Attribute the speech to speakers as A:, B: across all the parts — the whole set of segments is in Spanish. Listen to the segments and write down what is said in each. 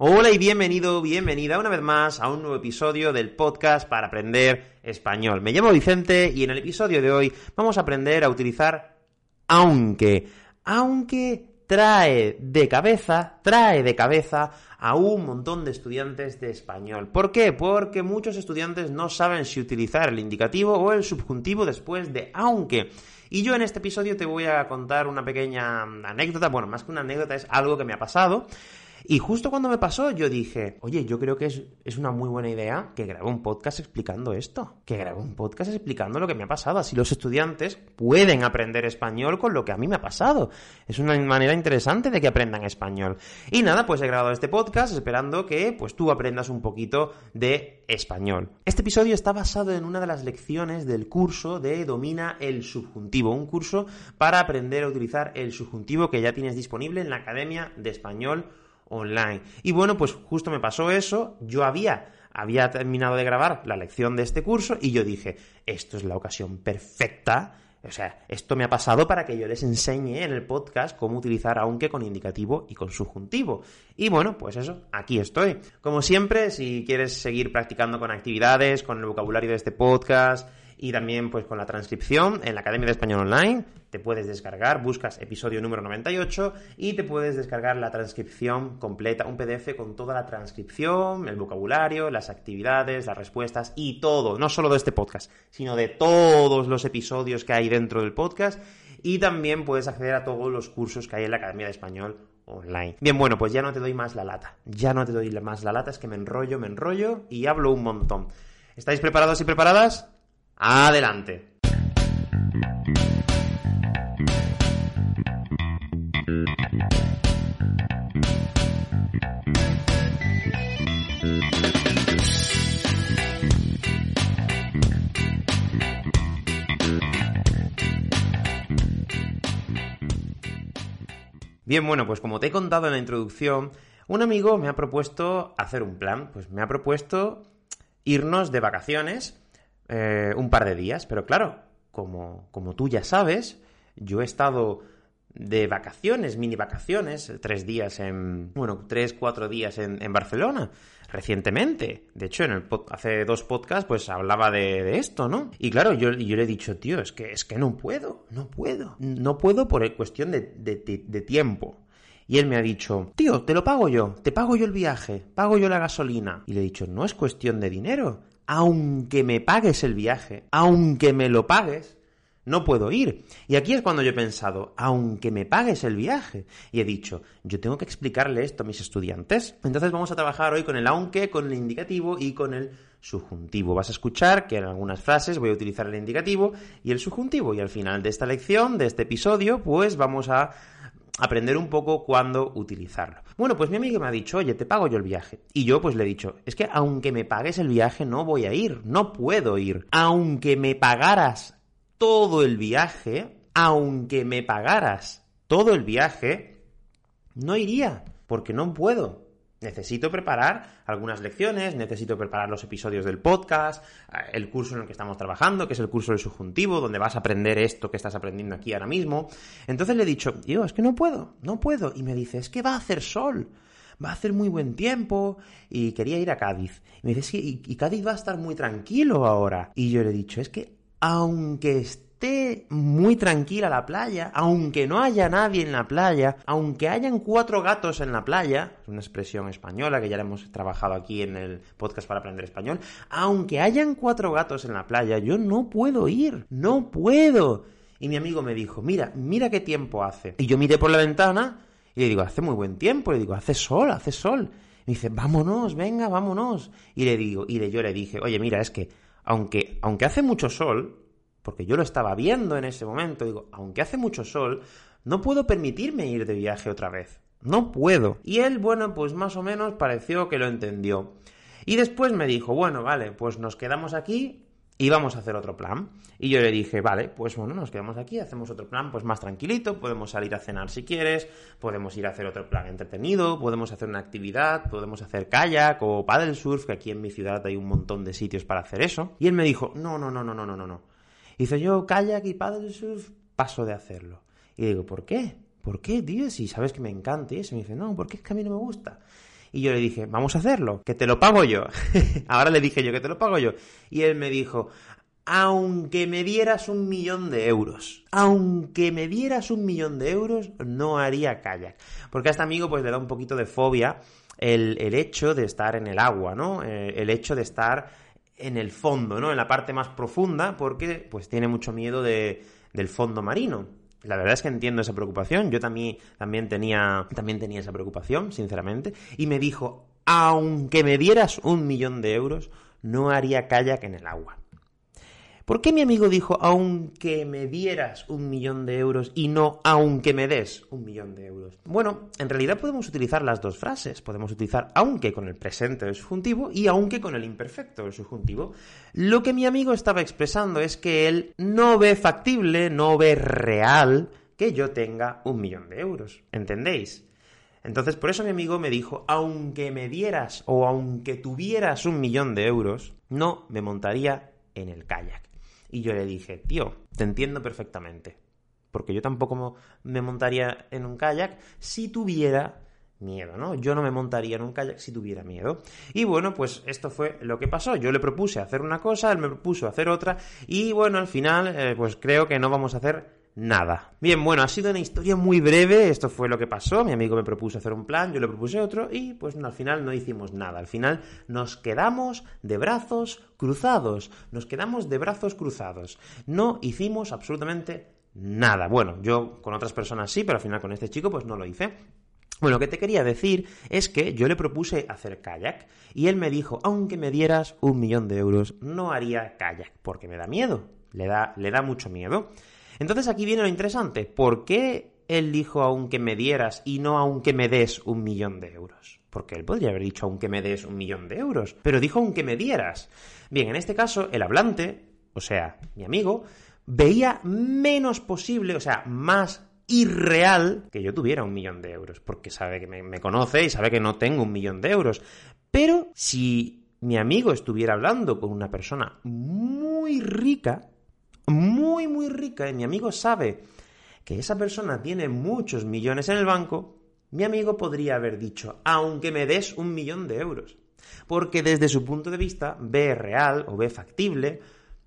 A: Hola y bienvenido, bienvenida una vez más a un nuevo episodio del podcast para aprender español. Me llamo Vicente y en el episodio de hoy vamos a aprender a utilizar aunque. Aunque trae de cabeza, trae de cabeza a un montón de estudiantes de español. ¿Por qué? Porque muchos estudiantes no saben si utilizar el indicativo o el subjuntivo después de aunque. Y yo en este episodio te voy a contar una pequeña anécdota, bueno, más que una anécdota es algo que me ha pasado y justo cuando me pasó, yo dije, oye, yo creo que es, una muy buena idea que grabe un podcast explicando esto. Que grabe un podcast explicando lo que me ha pasado. Así los estudiantes pueden aprender español con lo que a mí me ha pasado. Es una manera interesante de que aprendan español. Y nada, pues he grabado este podcast esperando que pues tú aprendas un poquito de español. Este episodio está basado en una de las lecciones del curso de Domina el Subjuntivo. Un curso para aprender a utilizar el subjuntivo que ya tienes disponible en la Academia de Español online. Y bueno, pues justo me pasó eso, yo había había terminado de grabar la lección de este curso y yo dije, esto es la ocasión perfecta, o sea, esto me ha pasado para que yo les enseñe en el podcast cómo utilizar aunque con indicativo y con subjuntivo. Y bueno, pues eso, aquí estoy. Como siempre, si quieres seguir practicando con actividades, con el vocabulario de este podcast, y también pues con la transcripción en la Academia de Español Online. Te puedes descargar, buscas episodio número 98 y te puedes descargar la transcripción completa, un PDF con toda la transcripción, el vocabulario, las actividades, las respuestas y todo, no solo de este podcast, sino de todos los episodios que hay dentro del podcast y también puedes acceder a todos los cursos que hay en la Academia de Español online. Bien, bueno, pues ya no te doy más la lata. Ya no te doy más la lata, es que me enrollo, me enrollo y hablo un montón. ¿Estáis preparados y preparadas? Adelante. Bien, bueno, pues como te he contado en la introducción, un amigo me ha propuesto hacer un plan, pues me ha propuesto irnos de vacaciones eh, un par de días, pero claro, como, como tú ya sabes, yo he estado de vacaciones, mini vacaciones, tres días en, bueno, tres, cuatro días en, en Barcelona, recientemente. De hecho, en el hace dos podcasts, pues hablaba de, esto, ¿no? Y claro, yo, yo, le he dicho, tío, es que, es que no puedo, no puedo. No puedo por cuestión de, de tiempo. Y él me ha dicho, tío, te lo pago yo, te pago yo el viaje, pago yo la gasolina. Y le he dicho, no es cuestión de dinero, aunque me pagues el viaje, aunque me lo pagues, no puedo ir. Y aquí es cuando yo he pensado, aunque me pagues el viaje. Y he dicho, yo tengo que explicarle esto a mis estudiantes. Entonces vamos a trabajar hoy con el aunque, con el indicativo y con el subjuntivo. Vas a escuchar que en algunas frases voy a utilizar el indicativo y el subjuntivo. Y al final de esta lección, de este episodio, pues vamos a aprender un poco cuándo utilizarlo. Bueno, pues mi amigo me ha dicho, oye, te pago yo el viaje. Y yo pues le he dicho, es que aunque me pagues el viaje no voy a ir, no puedo ir. Aunque me pagaras todo el viaje, aunque me pagaras todo el viaje, no iría, porque no puedo. Necesito preparar algunas lecciones, necesito preparar los episodios del podcast, eh, el curso en el que estamos trabajando, que es el curso del subjuntivo, donde vas a aprender esto que estás aprendiendo aquí ahora mismo. Entonces le he dicho, yo, es que no puedo, no puedo. Y me dice, es que va a hacer sol, va a hacer muy buen tiempo, y quería ir a Cádiz. Y me dice, sí, y Cádiz va a estar muy tranquilo ahora. Y yo le he dicho, es que aunque esté esté muy tranquila la playa, aunque no haya nadie en la playa, aunque hayan cuatro gatos en la playa, una expresión española que ya la hemos trabajado aquí en el podcast para aprender español, aunque hayan cuatro gatos en la playa, yo no puedo ir, no puedo. Y mi amigo me dijo, mira, mira qué tiempo hace. Y yo miré por la ventana y le digo, hace muy buen tiempo, le digo, hace sol, hace sol. Me dice, vámonos, venga, vámonos. Y le digo, y yo le dije, oye, mira, es que aunque, aunque hace mucho sol, porque yo lo estaba viendo en ese momento, digo, aunque hace mucho sol, no puedo permitirme ir de viaje otra vez. No puedo. Y él, bueno, pues más o menos pareció que lo entendió. Y después me dijo, bueno, vale, pues nos quedamos aquí y vamos a hacer otro plan. Y yo le dije, vale, pues bueno, nos quedamos aquí, hacemos otro plan pues más tranquilito, podemos salir a cenar si quieres, podemos ir a hacer otro plan entretenido, podemos hacer una actividad, podemos hacer kayak o paddle surf, que aquí en mi ciudad hay un montón de sitios para hacer eso. Y él me dijo, no, no, no, no, no, no, no, no. Dice, yo kayak y paddle surf paso de hacerlo. Y digo, ¿por qué? ¿Por qué, tío? Si sabes que me encanta y eso. Me dice, no, porque es que a mí no me gusta. Y yo le dije, vamos a hacerlo, que te lo pago yo. Ahora le dije yo, que te lo pago yo. Y él me dijo, aunque me dieras un millón de euros, aunque me dieras un millón de euros, no haría kayak. Porque a este amigo pues le da un poquito de fobia el, hecho de estar en el agua, ¿no? Eh, el hecho de estar en el fondo, ¿no? En la parte más profunda, porque pues tiene mucho miedo de, del fondo marino. La verdad es que entiendo esa preocupación. Yo también, también, tenía, también tenía esa preocupación, sinceramente. Y me dijo, aunque me dieras un millón de euros, no haría kayak en el agua. ¿Por qué mi amigo dijo aunque me dieras un millón de euros y no aunque me des un millón de euros? Bueno, en realidad podemos utilizar las dos frases. Podemos utilizar aunque con el presente del subjuntivo y aunque con el imperfecto del subjuntivo. Lo que mi amigo estaba expresando es que él no ve factible, no ve real que yo tenga un millón de euros. ¿Entendéis? Entonces, por eso mi amigo me dijo, aunque me dieras o aunque tuvieras un millón de euros, no me montaría en el kayak. Y yo le dije, tío, te entiendo perfectamente. Porque yo tampoco me montaría en un kayak si tuviera miedo, ¿no? Yo no me montaría en un kayak si tuviera miedo. Y bueno, pues esto fue lo que pasó. Yo le propuse hacer una cosa, él me propuso hacer otra, y bueno, al final, eh, pues creo que no vamos a hacer nada. Bien, bueno, ha sido una historia muy breve, esto fue lo que pasó, mi amigo me propuso hacer un plan, yo le propuse otro y pues al final no hicimos nada, al final nos quedamos de brazos cruzados, nos quedamos de brazos cruzados, no hicimos absolutamente nada. Bueno, yo con otras personas sí, pero al final con este chico pues no lo hice. Bueno, lo que te quería decir es que yo le propuse hacer kayak y él me dijo, aunque me dieras un millón de euros, no haría kayak, porque me da miedo, le da, le da mucho miedo. Entonces aquí viene lo interesante. ¿Por qué él dijo aunque me dieras y no aunque me des un millón de euros? Porque él podría haber dicho aunque me des un millón de euros, pero dijo aunque me dieras. Bien, en este caso, el hablante, o sea, mi amigo, veía menos posible, o sea, más irreal que yo tuviera un millón de euros, porque sabe que me, me, conoce y sabe que no tengo un millón de euros. Pero si mi amigo estuviera hablando con una persona muy rica, muy, muy rica y mi amigo sabe que esa persona tiene muchos millones en el banco, mi amigo podría haber dicho, aunque me des un millón de euros. Porque desde su punto de vista ve real o ve factible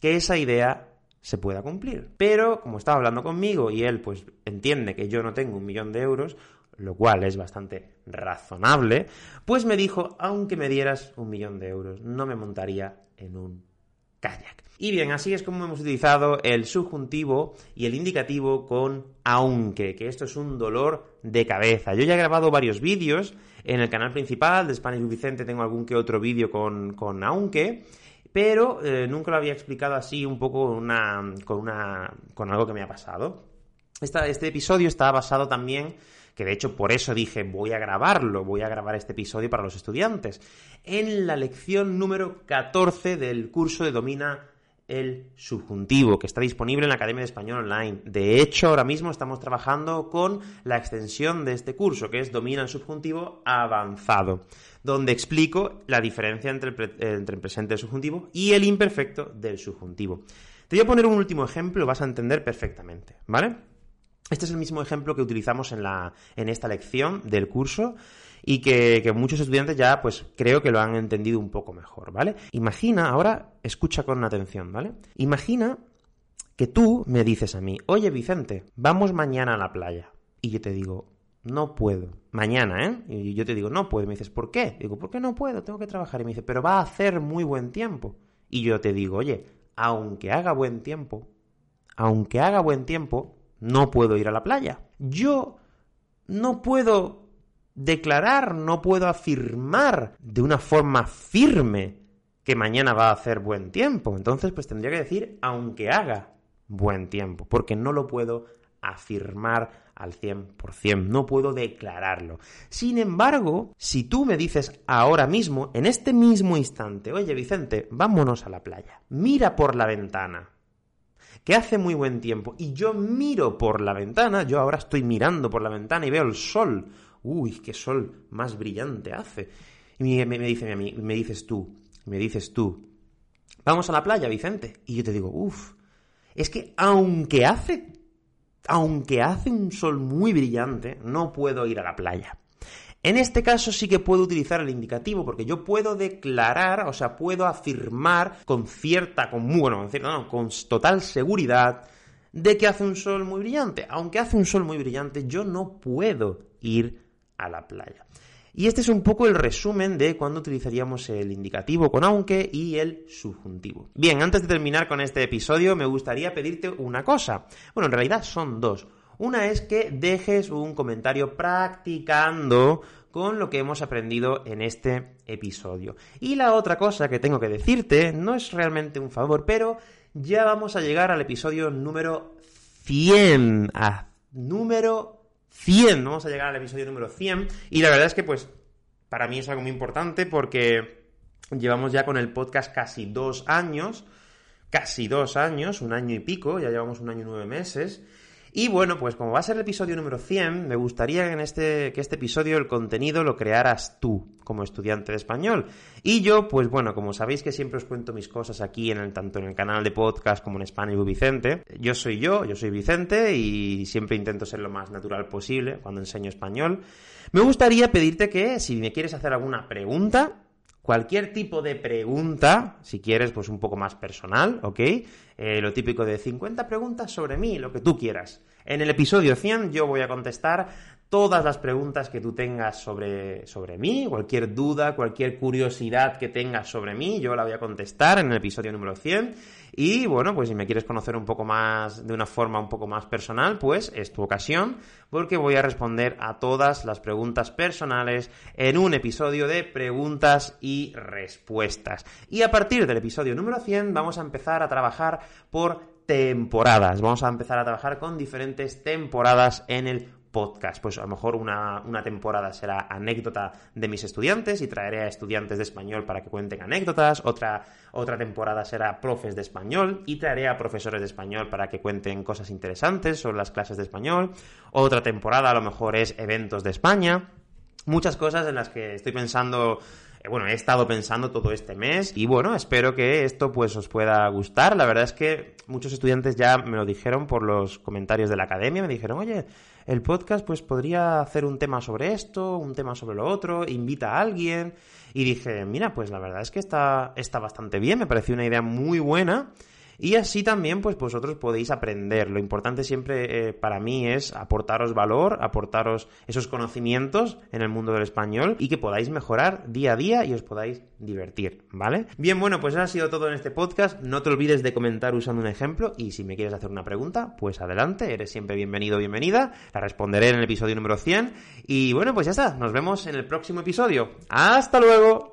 A: que esa idea se pueda cumplir. Pero como estaba hablando conmigo y él pues entiende que yo no tengo un millón de euros, lo cual es bastante razonable, pues me dijo, aunque me dieras un millón de euros, no me montaría en un Y bien, así es como hemos utilizado el subjuntivo y el indicativo con aunque, que esto es un dolor de cabeza. Yo ya he grabado varios vídeos en el canal principal de Spanish Vicente, tengo algún que otro vídeo con, con aunque, pero eh, nunca lo había explicado así un poco una, con, una, con algo que me ha pasado. este episodio está basado también que de hecho por eso dije voy a grabarlo, voy a grabar este episodio para los estudiantes, en la lección número 14 del curso de Domina el subjuntivo, que está disponible en la Academia de Español Online. De hecho, ahora mismo estamos trabajando con la extensión de este curso, que es Domina el subjuntivo avanzado, donde explico la diferencia entre el, presente del subjuntivo y el imperfecto del subjuntivo. Te voy a poner un último ejemplo, vas a entender perfectamente, ¿vale? Este es el mismo ejemplo que utilizamos en, la, en esta lección del curso y que, muchos estudiantes ya pues creo que lo han entendido un poco mejor, ¿vale? Imagina, ahora escucha con atención, ¿vale? Imagina que tú me dices a mí, oye Vicente, vamos mañana a la playa. Y yo te digo, no puedo. Mañana, ¿eh? Y yo te digo, no puedo. Y me dices, ¿por qué? digo, ¿por qué no puedo? Tengo que trabajar. Y me dice, pero va a hacer muy buen tiempo. Y yo te digo, oye, aunque haga buen tiempo, aunque haga buen tiempo, no puedo ir a la playa. Yo no puedo declarar, no puedo afirmar de una forma firme que mañana va a hacer buen tiempo. Entonces, pues tendría que decir, aunque haga buen tiempo, porque no lo puedo afirmar al 100%, no puedo declararlo. Sin embargo, si tú me dices ahora mismo, en este mismo instante, oye Vicente, vámonos a la playa, mira por la ventana, que hace muy buen tiempo, y yo miro por la ventana, yo ahora estoy mirando por la ventana y veo el sol, uy, qué sol más brillante hace. Y me, me, dice, me dices tú, me dices tú, vamos a la playa, Vicente, y yo te digo, uff, es que aunque hace aunque hace un sol muy brillante, no puedo ir a la playa. En este caso sí que puedo utilizar el indicativo porque yo puedo declarar, o sea, puedo afirmar con cierta, con bueno, con, con total seguridad de que hace un sol muy brillante. Aunque hace un sol muy brillante, yo no puedo ir a la playa. Y este es un poco el resumen de cuándo utilizaríamos el indicativo con aunque y el subjuntivo. Bien, antes de terminar con este episodio, me gustaría pedirte una cosa. Bueno, en realidad son dos. Una es que dejes un comentario practicando con lo que hemos aprendido en este episodio. Y la otra cosa que tengo que decirte, no es realmente un favor, pero ya vamos a llegar al episodio número 100. A número 100, vamos a llegar al episodio número 100 y la verdad es que pues para mí es algo muy importante porque llevamos ya con el podcast casi dos años, casi dos años, un año y pico, ya llevamos un año y nueve meses y bueno, pues como va a ser el episodio número 100, me gustaría que en este, que este episodio el contenido lo crearas tú, como estudiante de español. Y yo, pues bueno, como sabéis que siempre os cuento mis cosas aquí, en el, tanto en el canal de podcast como en Spanish Vicente, yo soy yo, yo soy Vicente y siempre intento ser lo más natural posible cuando enseño español. Me gustaría pedirte que, si me quieres hacer alguna pregunta, Cualquier tipo de pregunta, si quieres, pues un poco más personal, ¿ok? Eh, lo típico de 50 preguntas sobre mí, lo que tú quieras. En el episodio 100 yo voy a contestar todas las preguntas que tú tengas sobre, sobre mí, cualquier duda, cualquier curiosidad que tengas sobre mí, yo la voy a contestar en el episodio número 100. Y bueno, pues si me quieres conocer un poco más, de una forma un poco más personal, pues es tu ocasión, porque voy a responder a todas las preguntas personales en un episodio de preguntas y respuestas. Y a partir del episodio número 100 vamos a empezar a trabajar por temporadas. Vamos a empezar a trabajar con diferentes temporadas en el podcast. Pues a lo mejor una, temporada será anécdota de mis estudiantes y traeré a estudiantes de español para que cuenten anécdotas. Otra, otra temporada será profes de español y traeré a profesores de español para que cuenten cosas interesantes sobre las clases de español. Otra temporada a lo mejor es eventos de España. Muchas cosas en las que estoy pensando eh, bueno, he estado pensando todo este mes y bueno, espero que esto pues os pueda gustar. La verdad es que muchos estudiantes ya me lo dijeron por los comentarios de la academia, me dijeron, oye, el podcast pues podría hacer un tema sobre esto, un tema sobre lo otro, invita a alguien. Y dije, mira, pues la verdad es que está, está bastante bien, me pareció una idea muy buena. Y así también, pues vosotros podéis aprender. Lo importante siempre eh, para mí es aportaros valor, aportaros esos conocimientos en el mundo del español y que podáis mejorar día a día y os podáis divertir, ¿vale? Bien, bueno, pues eso ha sido todo en este podcast. No te olvides de comentar usando un ejemplo y si me quieres hacer una pregunta, pues adelante, eres siempre bienvenido o bienvenida. La responderé en el episodio número 100 y bueno, pues ya está, nos vemos en el próximo episodio. ¡Hasta luego!